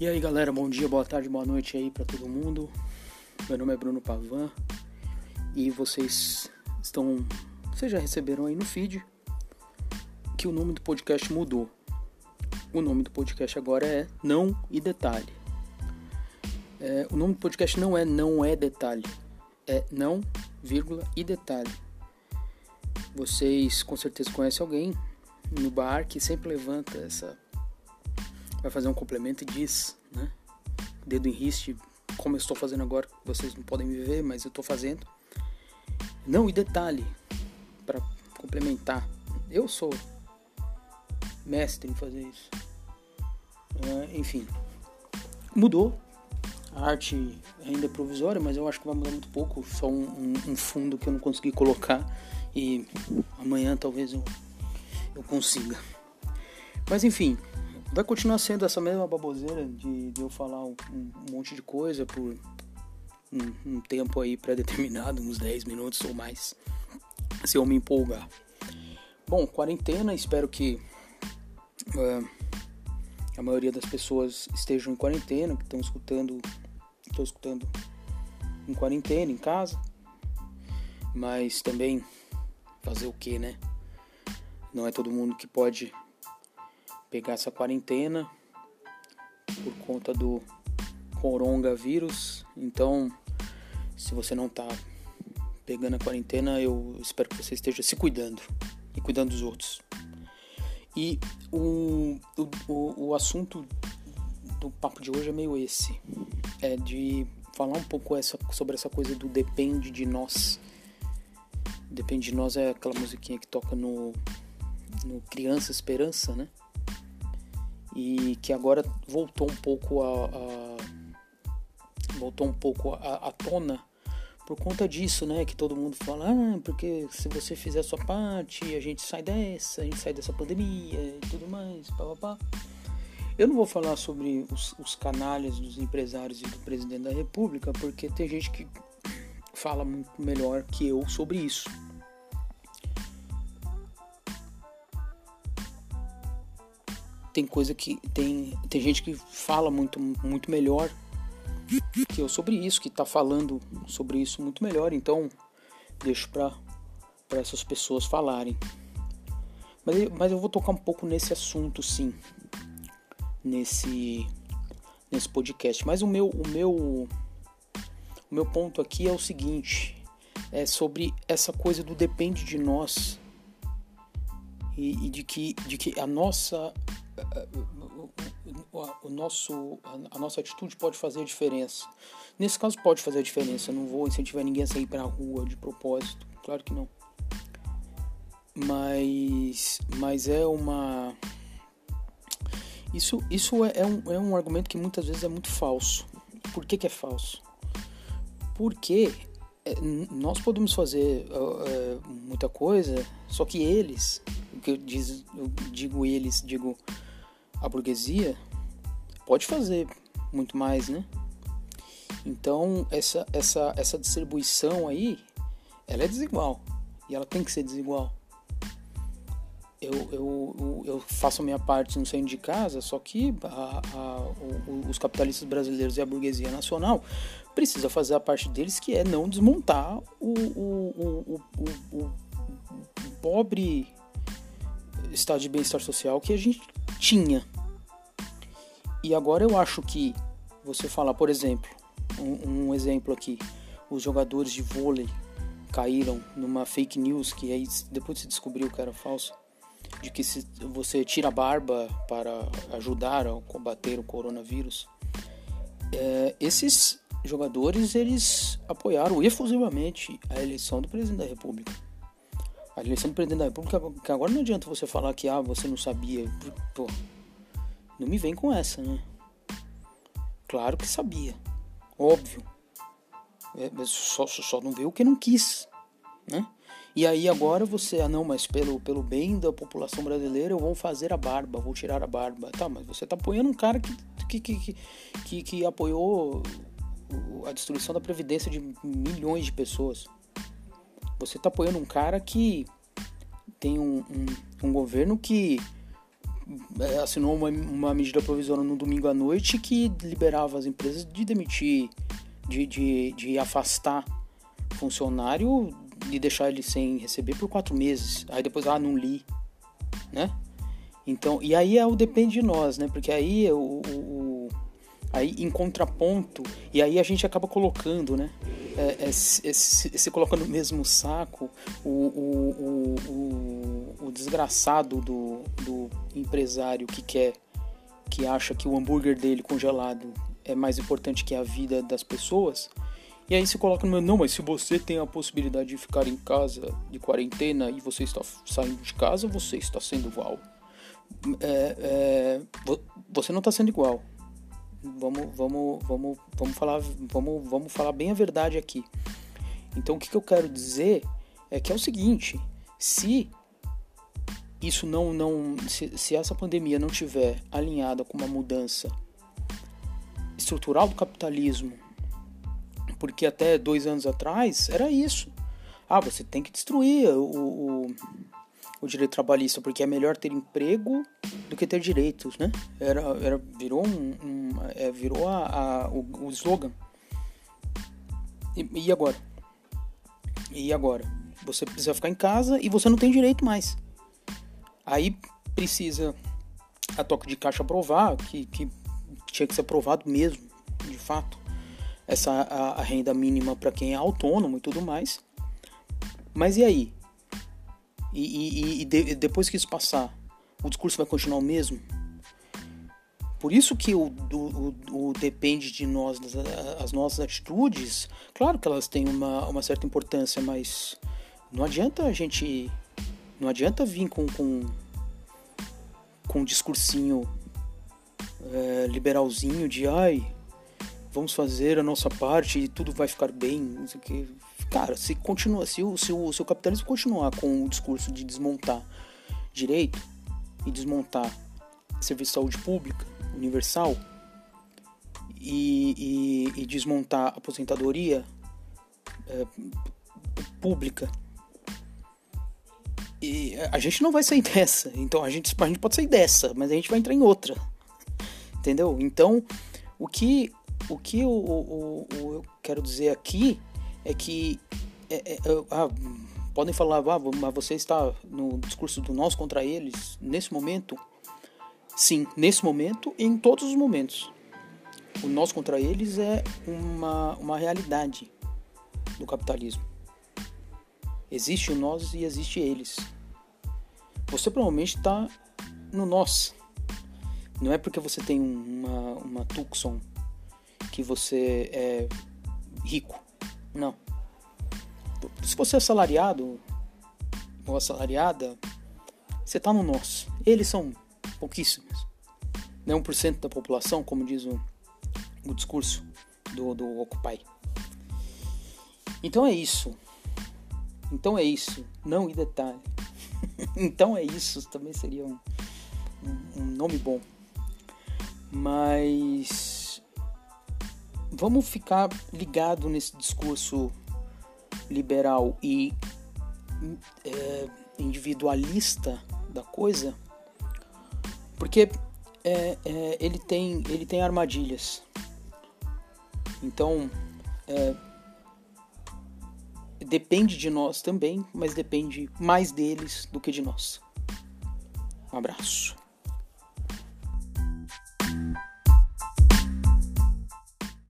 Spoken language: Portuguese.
E aí galera, bom dia, boa tarde, boa noite aí para todo mundo. Meu nome é Bruno Pavan e vocês estão, vocês já receberam aí no feed que o nome do podcast mudou. O nome do podcast agora é Não e Detalhe. É, o nome do podcast não é Não é Detalhe, é Não, vírgula e Detalhe. Vocês com certeza conhecem alguém no bar que sempre levanta essa vai fazer um complemento e diz, né? Dedo em riste, como eu estou fazendo agora, vocês não podem me ver, mas eu estou fazendo. Não, e detalhe, para complementar, eu sou mestre em fazer isso. Uh, enfim, mudou. A arte ainda é provisória, mas eu acho que vai mudar muito pouco. Só um, um, um fundo que eu não consegui colocar e amanhã talvez eu, eu consiga. Mas enfim, vai continuar sendo essa mesma baboseira de, de eu falar um, um, monte de coisa por um, um tempo aí pré-determinado, uns 10 minutos ou mais, se eu me empolgar. Bom, quarentena, espero que uh, a maioria das pessoas estejam em quarentena, que estão escutando, estão escutando em quarentena, em casa, mas também fazer o que, né? Não é todo mundo que pode pegar essa quarentena por conta do coronavírus. Então, se você não está pegando a quarentena, eu espero que você esteja se cuidando e cuidando dos outros. E o, o, o assunto do papo de hoje é meio esse. É de falar um pouco essa, sobre essa coisa do depende de nós. Depende de nós é aquela musiquinha que toca no, no Criança Esperança, né? E que agora voltou um pouco a, a voltou um pouco à tona por conta disso, né? Que todo mundo fala, ah, porque se você fizer a sua parte, a gente sai dessa, a gente sai dessa pandemia e tudo mais, pá, Eu não vou falar sobre os, os canalhas dos empresários e do presidente da república, porque tem gente que fala muito melhor que eu sobre isso. Tem coisa que tem tem gente que fala muito muito melhor que eu sobre isso, que está falando sobre isso muito melhor, então deixo para para essas pessoas falarem. Mas, mas eu vou tocar um pouco nesse assunto, sim, nesse nesse podcast. Mas o meu o meu o meu ponto aqui é o seguinte, é sobre essa coisa do depende de nós e, e de que de que a nossa o nosso, a nossa atitude pode fazer a diferença. Nesse caso pode fazer a diferença. Eu não vou incentivar ninguém a sair para a rua de propósito, claro que não. Mas, mas é uma isso, isso é, é, um, é um argumento que muitas vezes é muito falso. Por que, que é falso? Porque é, nós podemos fazer uh, muita coisa, só que eles, que eu, diz, eu digo eles, digo a burguesia pode fazer muito mais, né? Então essa essa essa distribuição aí, ela é desigual e ela tem que ser desigual. Eu, eu, eu faço a minha parte não saindo de casa, só que a, a, os capitalistas brasileiros e a burguesia nacional precisa fazer a parte deles, que é não desmontar o, o, o, o pobre estado de bem-estar social que a gente tinha. E agora eu acho que você falar, por exemplo, um, um exemplo aqui, os jogadores de vôlei caíram numa fake news que aí depois se descobriu que era falso, de que se você tira a barba para ajudar a combater o coronavírus. É, esses jogadores eles apoiaram efusivamente a eleição do presidente da República. A eleição do presidente da República, que agora não adianta você falar que ah, você não sabia. Pô, não me vem com essa, né? Claro que sabia. Óbvio. É, só, só não veio o que não quis, né? E aí agora você, ah não, mas pelo, pelo bem da população brasileira eu vou fazer a barba, vou tirar a barba. Tá, mas você tá apoiando um cara que, que, que, que, que apoiou a destruição da previdência de milhões de pessoas. Você está apoiando um cara que tem um, um, um, governo que é, assinou uma, uma medida provisória no domingo à noite que liberava as empresas de demitir, de, de, de afastar funcionário, de deixar ele sem receber por quatro meses. Aí depois, ah, não li, né? Então, e aí é o depende de nós, né? Porque aí é o, o aí em contraponto, e aí a gente acaba colocando, né? É, é, se, se, coloca no mesmo saco o, o, o, o, desgraçado do, do empresário que quer, que acha que o hambúrguer dele congelado é mais importante que a vida das pessoas. E aí se coloca no meu, não, mas se você tem a possibilidade de ficar em casa de quarentena e você está saindo de casa, você está sendo igual. É, é, você não está sendo igual vamos, vamos, vamos, vamos falar, vamos, vamos falar bem a verdade aqui. Então o que, que eu quero dizer é que é o seguinte: se isso não, não, se, se essa pandemia não tiver alinhada com uma mudança estrutural do capitalismo, porque até dois anos atrás era isso. Ah, você tem que destruir o, o o direito trabalhista, porque é melhor ter emprego do que ter direitos, né? Era, era virou um, um é, virou a, a o, o, slogan. E, e agora? E agora? Você precisa ficar em casa e você não tem direito mais. Aí precisa a toque de caixa aprovar, que, que tinha que ser aprovado mesmo, de fato, essa a, a renda mínima para quem é autônomo e tudo mais. Mas e aí? E, e, e de, depois que isso passar, o discurso vai continuar o mesmo? Por isso que o, o, o, depende de nós, as nossas atitudes, claro que elas têm uma, uma certa importância, mas não adianta a gente. Não adianta vir com, com, com um discursinho é, liberalzinho de ai, vamos fazer a nossa parte e tudo vai ficar bem. Não sei o que. Cara, se continua, se o, se o, se o capitalismo continuar com o discurso de desmontar direito e desmontar serviço de saúde pública, universal, e, e, e desmontar a aposentadoria é, pública, e a gente não vai sair dessa. Então a gente, a gente pode sair dessa, mas a gente vai entrar em outra. Entendeu? Então, o que, o que eu, eu, eu quero dizer aqui é que é, é, ah, podem falar, ah, mas você está no discurso do nós contra eles nesse momento? Sim, nesse momento e em todos os momentos. O nós contra eles é uma, uma realidade do capitalismo. Existe o nós e existe eles. Você provavelmente está no nós. Não é porque você tem uma, uma Tucson que você é rico. Não. Se você é assalariado ou assalariada, você está no nosso. Eles são pouquíssimos. Não é 1% da população, como diz o, o discurso do, do Occupy. Então é isso. Então é isso. Não em detalhe. então é isso. Também seria um, um, um nome bom. Mas vamos ficar ligado nesse discurso liberal e é, individualista da coisa, porque é, é, ele tem ele tem armadilhas. Então é, depende de nós também, mas depende mais deles do que de nós. Um abraço.